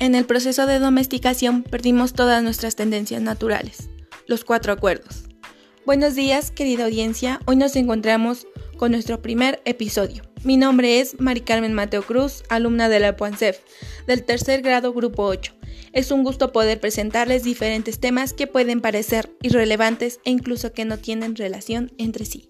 En el proceso de domesticación perdimos todas nuestras tendencias naturales, los cuatro acuerdos. Buenos días, querida audiencia. Hoy nos encontramos con nuestro primer episodio. Mi nombre es Mari Carmen Mateo Cruz, alumna de la PUANCEF, del tercer grado Grupo 8. Es un gusto poder presentarles diferentes temas que pueden parecer irrelevantes e incluso que no tienen relación entre sí.